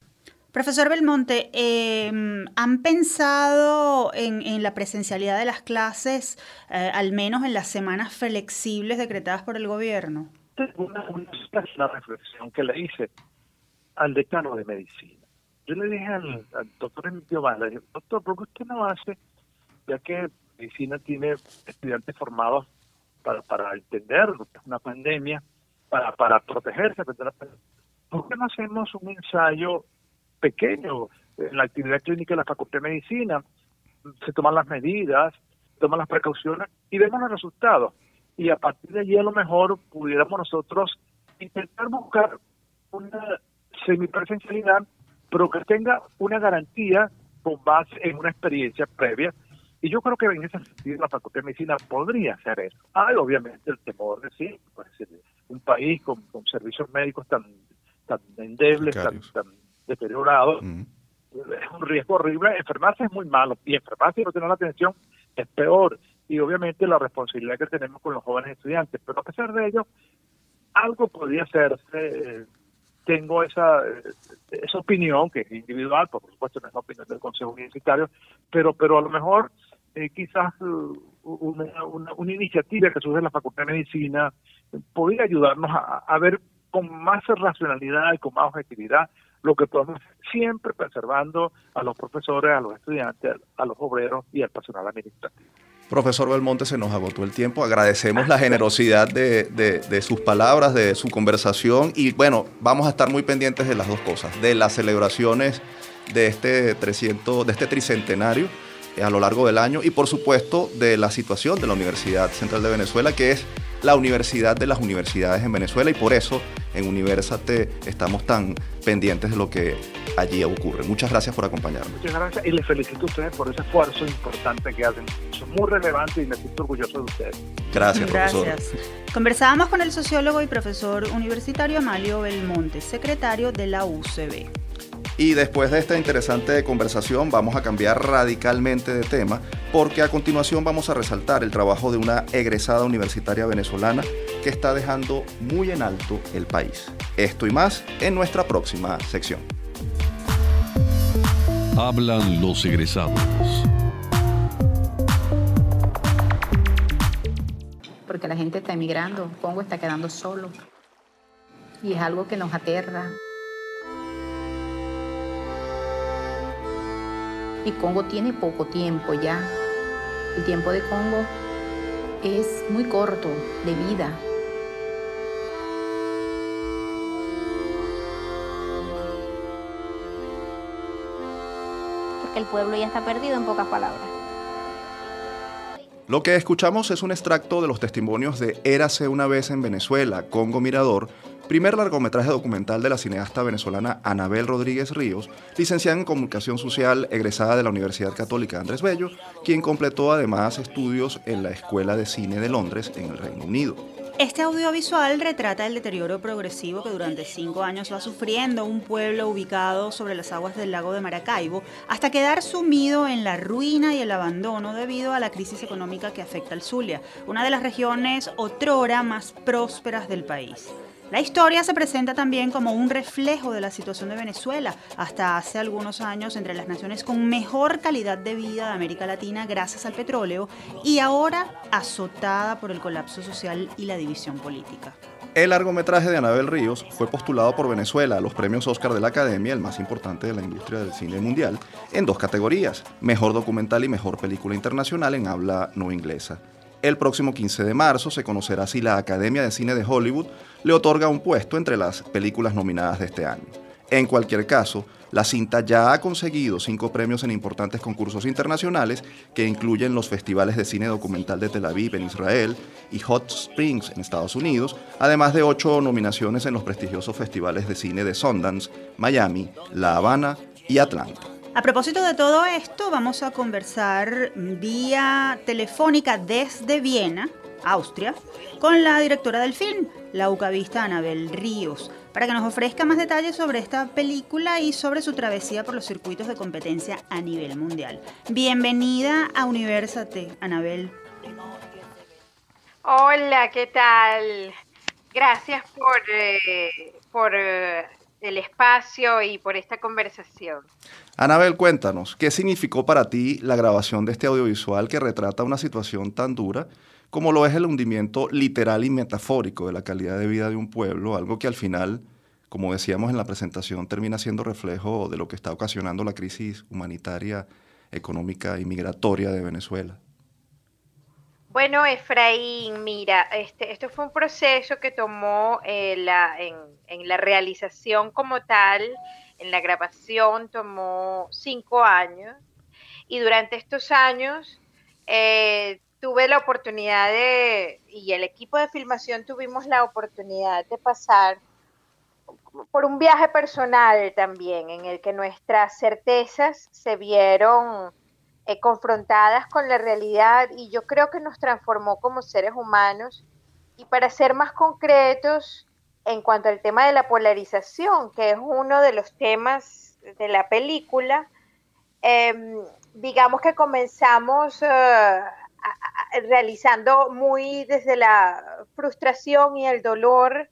Profesor Belmonte, em, ¿han pensado en, la presencialidad de las clases, eh, al menos en las semanas flexibles decretadas por el gobierno? Una, una, reflexión que le hice al decano de medicina. Yo le dije al, doctor Emilio Bala, doctor, ¿por qué usted no hace, ya que medicina tiene estudiantes formados para, para entender una pandemia, para, para protegerse, ¿por qué no hacemos un ensayo pequeño en la actividad clínica de la Facultad de Medicina, se toman las medidas, se toman las precauciones y vemos los resultados. Y a partir de allí a lo mejor pudiéramos nosotros intentar buscar una semipresencialidad, pero que tenga una garantía con base en una experiencia previa. Y yo creo que en ese sentido la Facultad de Medicina podría hacer eso. Hay obviamente el temor de sí, pues, un país con, servicios médicos tan, tan endebles, tan deteriorado, es un riesgo horrible. Enfermarse es muy malo y enfermarse y no tener atención es peor. Y obviamente la responsabilidad que tenemos con los jóvenes estudiantes. Pero a pesar de ello, algo podría hacerse. tengo esa, esa opinión, que es individual, por supuesto no es la opinión del Consejo Universitario, pero, pero a lo mejor eh, quizás uh, una, una, iniciativa que surge en la Facultad de Medicina podría ayudarnos a, ver con más racionalidad y con más objetividad lo que podemos siempre preservando a los profesores, a los estudiantes, a los obreros y al personal administrativo. Profesor Belmonte, se nos agotó el tiempo. Agradecemos la generosidad de, de, sus palabras, de su conversación y bueno, vamos a estar muy pendientes de las dos cosas, de las celebraciones de este 300, de este tricentenario eh, a lo largo del año y por supuesto de la situación de la Universidad Central de Venezuela, que es la universidad de las universidades en Venezuela y por eso en Universate estamos tan pendientes de lo que allí ocurre. Muchas gracias por acompañarnos. Muchas gracias y les felicito a ustedes por ese esfuerzo importante que hacen. Son muy relevantes y me siento orgulloso de ustedes. Gracias, profesor. Gracias. Conversábamos con el sociólogo y profesor universitario Amalio Belmonte, secretario de la UCB. Y después de esta interesante conversación vamos a cambiar radicalmente de tema porque a continuación vamos a resaltar el trabajo de una egresada universitaria venezolana que está dejando muy en alto el país. Esto y más en nuestra próxima sección. Hablan los egresados. Porque la gente está emigrando, Congo está quedando solo. Y es algo que nos aterra. Y Congo tiene poco tiempo ya. El tiempo de Congo es muy corto de vida. Porque el pueblo ya está perdido en pocas palabras. Lo que escuchamos es un extracto de los testimonios de Érase una vez en Venezuela, Congo Mirador, primer largometraje documental de la cineasta venezolana Anabel Rodríguez Ríos, licenciada en Comunicación Social, egresada de la Universidad Católica Andrés Bello, quien completó además estudios en la Escuela de Cine de Londres en el Reino Unido. Este audiovisual retrata el deterioro progresivo que durante cinco años va sufriendo un pueblo ubicado sobre las aguas del lago de Maracaibo, hasta quedar sumido en la ruina y el abandono debido a la crisis económica que afecta al Zulia, una de las regiones otrora más prósperas del país. La historia se presenta también como un reflejo de la situación de Venezuela, hasta hace algunos años entre las naciones con mejor calidad de vida de América Latina gracias al petróleo y ahora azotada por el colapso social y la división política. El largometraje de Anabel Ríos fue postulado por Venezuela a los premios Oscar de la Academia, el más importante de la industria del cine mundial, en dos categorías, mejor documental y mejor película internacional en habla no inglesa. El próximo 15 de marzo se conocerá si la Academia de Cine de Hollywood le otorga un puesto entre las películas nominadas de este año. En cualquier caso, la cinta ya ha conseguido cinco premios en importantes concursos internacionales que incluyen los festivales de cine documental de Tel Aviv en Israel y Hot Springs en Estados Unidos, además de ocho nominaciones en los prestigiosos festivales de cine de Sundance, Miami, La Habana y Atlanta. A propósito de todo esto, vamos a conversar vía telefónica desde Viena, Austria, con la directora del film, la ucavista Anabel Ríos, para que nos ofrezca más detalles sobre esta película y sobre su travesía por los circuitos de competencia a nivel mundial. Bienvenida a Universate, Anabel. Hola, ¿qué tal? Gracias por, eh, por eh, el espacio y por esta conversación. Anabel, cuéntanos, ¿qué significó para ti la grabación de este audiovisual que retrata una situación tan dura como lo es el hundimiento literal y metafórico de la calidad de vida de un pueblo, algo que al final, como decíamos en la presentación, termina siendo reflejo de lo que está ocasionando la crisis humanitaria, económica y migratoria de Venezuela? Bueno, Efraín, mira, este, esto fue un proceso que tomó eh, la, en, en, la realización como tal, en la grabación tomó cinco años y durante estos años eh, tuve la oportunidad de, y el equipo de filmación tuvimos la oportunidad de pasar por un viaje personal también, en el que nuestras certezas se vieron eh, confrontadas con la realidad y yo creo que nos transformó como seres humanos. Y para ser más concretos, en cuanto al tema de la polarización, que es uno de los temas de la película, em, digamos que comenzamos eh, realizando muy desde la frustración y el dolor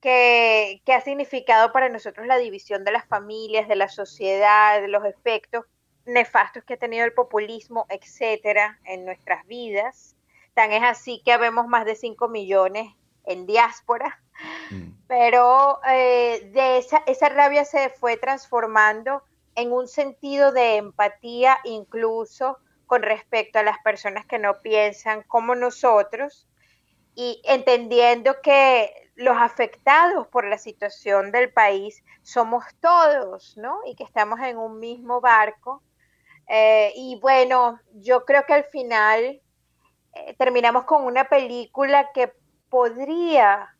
que, ha significado para nosotros la división de las familias, de la sociedad, de los efectos nefastos que ha tenido el populismo, etcétera, en nuestras vidas. Tan es así que habemos más de 5 millones en diáspora, mm. pero eh, de esa, esa rabia se fue transformando en un sentido de empatía incluso con respecto a las personas que no piensan como nosotros y entendiendo que los afectados por la situación del país somos todos, ¿no? Y que estamos en un mismo barco. Eh, y bueno, yo creo que al final eh, terminamos con una película que podría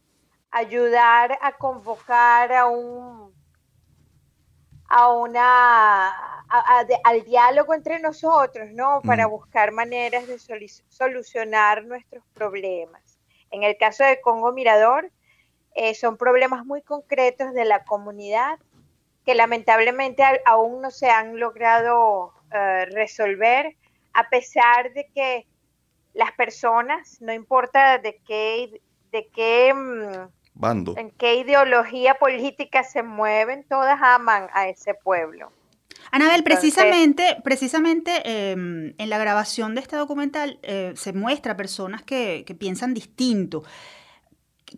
ayudar a convocar a un a una al diálogo entre nosotros, ¿no? Para buscar maneras de solucionar nuestros problemas. En el caso de Congo Mirador, eh, son problemas muy concretos de la comunidad que lamentablemente aún no se han logrado eh, resolver, a pesar de que las personas, no importa de qué, de qué mm, bando, en qué ideología política se mueven, todas aman a ese pueblo. Anabel, precisamente, precisamente em, en la grabación de este documental eh, se muestra personas que, que piensan distinto.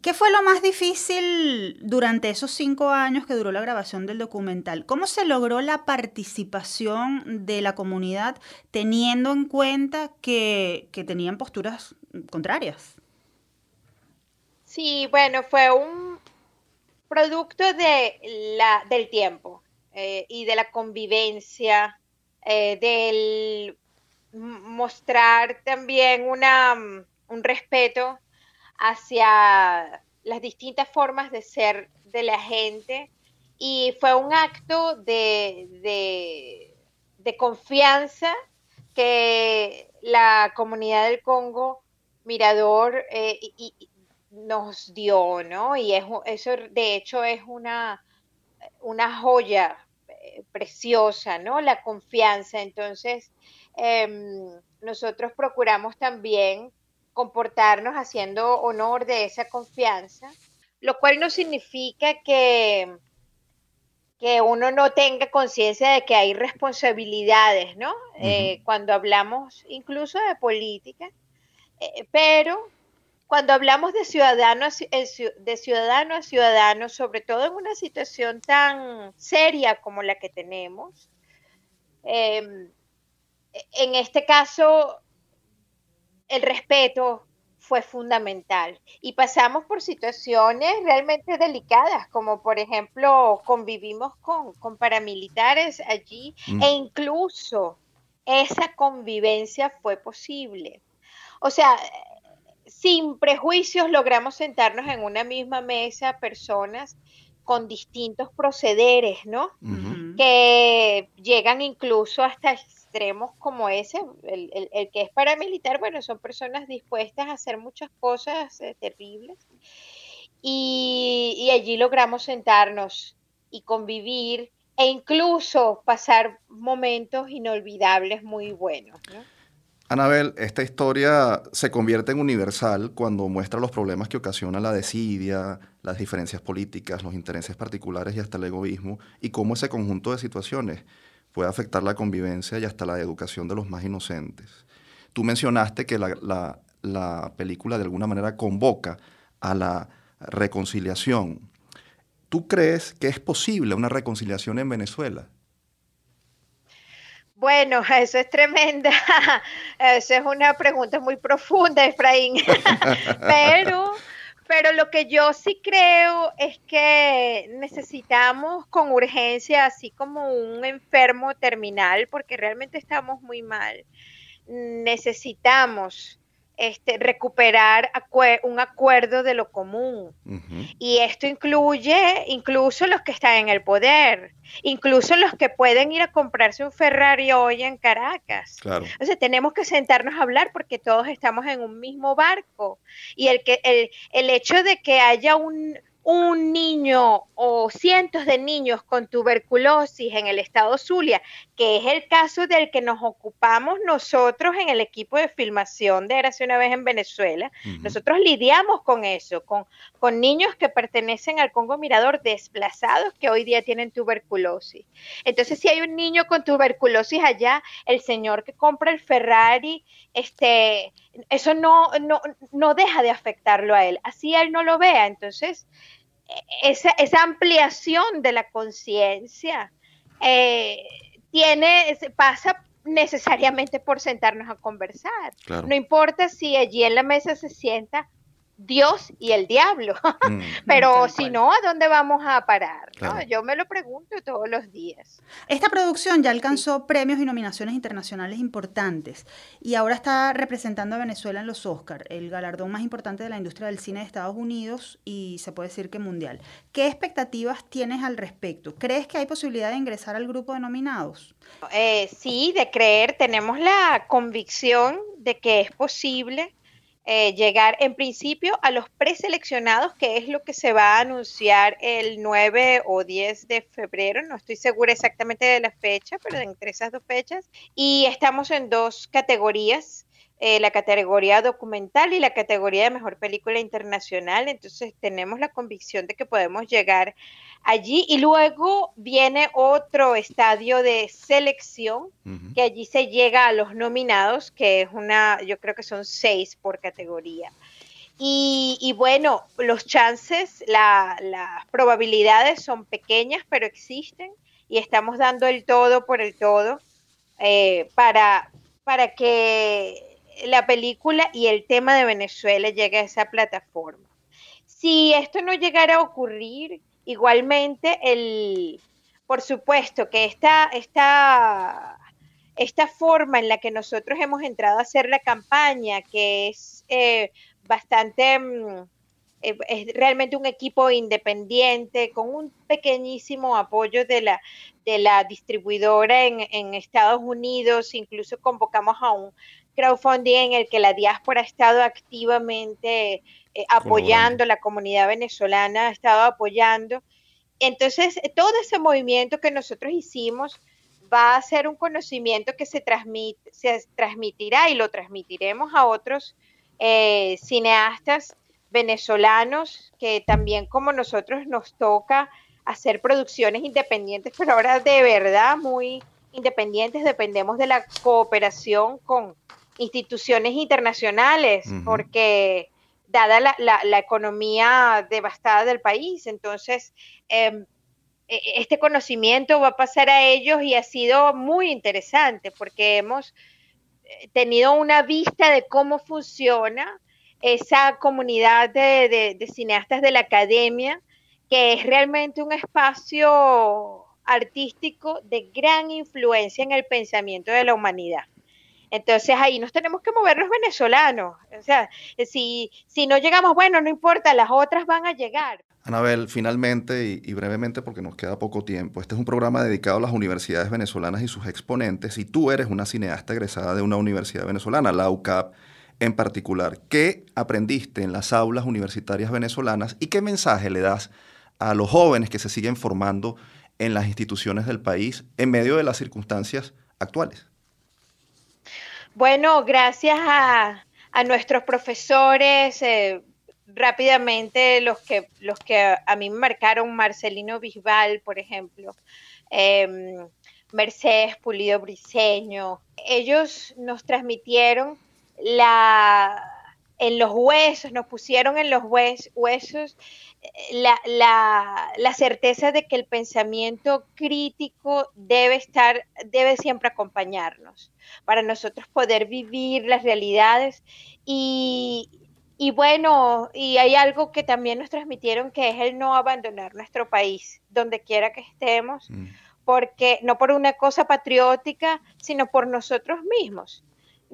¿Qué fue lo más difícil durante esos cinco años que duró la grabación del documental? ¿Cómo se logró la participación de la comunidad teniendo en cuenta que, tenían posturas contrarias? Sí, bueno, fue un producto de la, del tiempo eh, y de la convivencia, eh, del mostrar también una, un respeto hacia las distintas formas de ser de la gente y fue un acto de, de, confianza que la comunidad del Congo Mirador eh, nos dio, ¿no? Y eso de hecho es una, una joya eh, preciosa, ¿no? La confianza. Entonces, em, nosotros procuramos también comportarnos haciendo honor de esa confianza, lo cual no significa que, que uno no tenga conciencia de que hay responsabilidades, ¿no? Eh, cuando hablamos incluso de política, eh, pero cuando hablamos de ciudadano, de ciudadano a ciudadano, sobre todo en una situación tan seria como la que tenemos, em, en este caso el respeto fue fundamental. Y pasamos por situaciones realmente delicadas, como por ejemplo convivimos con, paramilitares allí mm. e incluso esa convivencia fue posible. O sea, sin prejuicios logramos sentarnos en una misma mesa personas con distintos procederes, ¿no? Que llegan incluso hasta extremos como ese, el, que es paramilitar, bueno, son personas dispuestas a hacer muchas cosas eh, terribles. Y, allí logramos sentarnos y convivir e incluso pasar momentos inolvidables muy buenos. Anabel, esta historia se convierte en universal cuando muestra los problemas que ocasiona la desidia, las diferencias políticas, los intereses particulares y hasta el egoísmo, y cómo ese conjunto de situaciones puede afectar la convivencia y hasta la educación de los más inocentes. Tú mencionaste que la, película de alguna manera convoca a la reconciliación. ¿Tú crees que es posible una reconciliación en Venezuela? Bueno, eso es tremenda. Esa es una pregunta muy profunda, Efraín. Pero pero lo que yo sí creo es que necesitamos con urgencia, así como un enfermo terminal, porque realmente estamos muy mal, necesitamos este, recuperar un acuerdo de lo común. Y esto incluye incluso los que están en el poder, incluso los que pueden ir a comprarse un Ferrari hoy en Caracas. Claro. Entonces tenemos que sentarnos a hablar porque todos estamos en un mismo barco. Y el, que, el, el hecho de que haya un, un niño o cientos de niños con tuberculosis en el estado Zulia, que es el caso del que nos ocupamos nosotros en el equipo de filmación de Hace una vez en Venezuela. Nosotros lidiamos con eso, con, con niños que pertenecen al Congo Mirador desplazados que hoy día tienen tuberculosis. Entonces, si hay un niño con tuberculosis allá, el señor que compra el Ferrari, este, eso no, no, no deja de afectarlo a él. Así él no lo vea. Entonces, esa, esa ampliación de la conciencia eh, tiene, pasa necesariamente por sentarnos a conversar. No importa si allí en la mesa se sienta Dios y el diablo. Mm. Pero si no, ¿a dónde vamos a parar? Yo me lo pregunto todos los días. Esta producción ya alcanzó premios y nominaciones internacionales importantes y ahora está representando a Venezuela en los Oscars, el galardón más importante de la industria del cine de Estados Unidos y se puede decir que mundial. ¿Qué expectativas tienes al respecto? ¿Crees que hay posibilidad de ingresar al grupo de nominados? Eh, sí, de creer, tenemos la convicción de que es posible eh, llegar en principio a los preseleccionados, que es lo que se va a anunciar el 9 o 10 de febrero, no estoy segura exactamente de la fecha, pero entre esas dos fechas, y estamos en dos categorías. Eh, la categoría documental y la categoría de mejor película internacional. Entonces tenemos la convicción de que podemos llegar allí y luego viene otro estadio de selección que allí se llega a los nominados, que es una, yo creo que son seis por categoría. Y, bueno, los chances, las probabilidades son pequeñas, pero existen y estamos dando el todo por el todo eh, para, para que la película y el tema de Venezuela llegue a esa plataforma. Si esto no llegara a ocurrir, Igualmente, el, por supuesto que esta, esta, esta forma en la que nosotros hemos entrado a hacer la campaña, que es eh, bastante, mm, eh, es realmente un equipo independiente, con un pequeñísimo apoyo de la, de la distribuidora en, en Estados Unidos, incluso convocamos a un crowdfunding en el que la diáspora ha estado activamente eh, apoyando, la comunidad venezolana ha estado apoyando. Entonces, todo ese movimiento que nosotros hicimos va a ser un conocimiento que se, transmite, se transmitirá y lo transmitiremos a otros eh, cineastas venezolanos que también como nosotros nos toca hacer producciones independientes, pero ahora de verdad muy independientes, dependemos de la cooperación con instituciones internacionales, porque dada la, economía devastada del país. Entonces, em, e, e, este conocimiento va a pasar a ellos y ha sido muy interesante porque hemos eh, tenido una vista de cómo funciona esa comunidad de, de cineastas de la academia, que es realmente un espacio artístico de gran influencia en el pensamiento de la humanidad. Entonces ahí nos tenemos que mover los venezolanos. O sea, si, si no llegamos, bueno, no importa, las otras van a llegar. Anabel, finalmente y, brevemente porque nos queda poco tiempo, este es un programa dedicado a las universidades venezolanas y sus exponentes y tú eres una cineasta egresada de una universidad venezolana, la UCAP en particular. ¿Qué aprendiste en las aulas universitarias venezolanas y qué mensaje le das a los jóvenes que se siguen formando en las instituciones del país en medio de las circunstancias actuales? Bueno, gracias a, nuestros profesores, eh, rápidamente los que, los que a mí me marcaron, Marcelino Bisbal, por ejemplo, em, Mercedes Pulido Briseño, ellos nos transmitieron la, en los huesos, nos pusieron en los huesos la, la, certeza de que el pensamiento crítico debe estar, debe siempre acompañarnos para nosotros poder vivir las realidades y, y bueno, y hay algo que también nos transmitieron que es el no abandonar nuestro país, donde quiera que estemos, mm. porque no por una cosa patriótica, sino por nosotros mismos.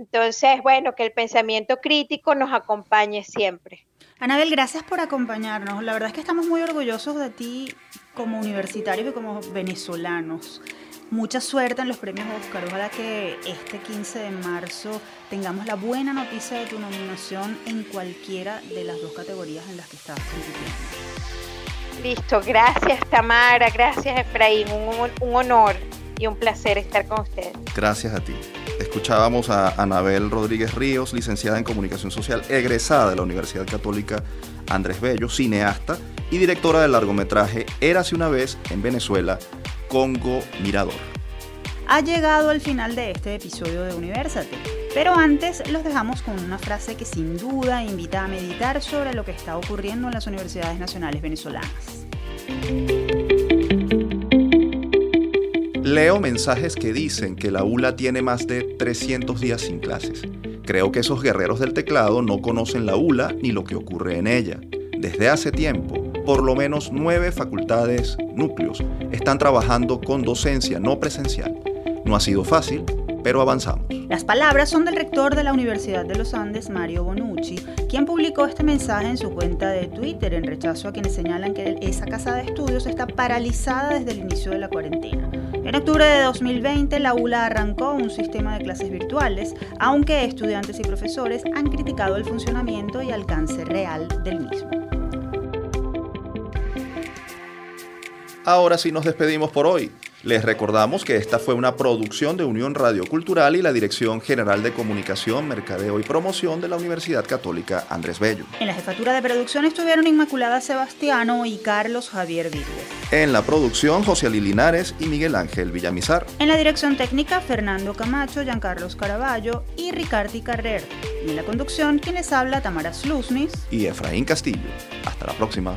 Entonces, bueno, que el pensamiento crítico nos acompañe siempre. Anabel, gracias por acompañarnos. La verdad es que estamos muy orgullosos de ti como universitarios y como venezolanos. Mucha suerte en los premios Oscar. Ojalá que este 15 de marzo tengamos la buena noticia de tu nominación en cualquiera de las dos categorías en las que estás compitiendo. Listo, gracias Tamara, gracias Efraín, un, un honor y un placer estar con ustedes. Gracias a ti. Escuchábamos a Anabel Rodríguez Ríos, licenciada en Comunicación Social, egresada de la Universidad Católica Andrés Bello, cineasta y directora del largometraje Érase una vez en Venezuela, Congo Mirador. Ha llegado el final de este episodio de Universate, pero antes los dejamos con una frase que sin duda invita a meditar sobre lo que está ocurriendo en las universidades nacionales venezolanas. Leo mensajes que dicen que la ULA tiene más de 300 días sin clases. Creo que esos guerreros del teclado no conocen la ULA ni lo que ocurre en ella. Desde hace tiempo, por lo menos nueve facultades, núcleos, están trabajando con docencia no presencial. No ha sido fácil, pero avanzamos. Las palabras son del rector de la Universidad de los Andes, Mario Bonucci, quien publicó este mensaje en su cuenta de Twitter en rechazo a quienes señalan que esa casa de estudios está paralizada desde el inicio de la cuarentena. En octubre de 2020, la ULA arrancó un sistema de clases virtuales, aunque estudiantes y profesores han criticado el funcionamiento y alcance real del mismo. Ahora sí nos despedimos por hoy. Les recordamos que esta fue una producción de Unión Radio Cultural y la Dirección General de Comunicación, Mercadeo y Promoción de la Universidad Católica Andrés Bello. En la jefatura de producción estuvieron Inmaculada Sebastiano y Carlos Javier Virgo. En la producción, José Ali Linares y Miguel Ángel Villamizar. En la dirección técnica, Fernando Camacho, Giancarlos Caraballo y Ricardi Carrer. Y en la conducción, quienes habla, Tamara Slusnis y Efraín Castillo. Hasta la próxima.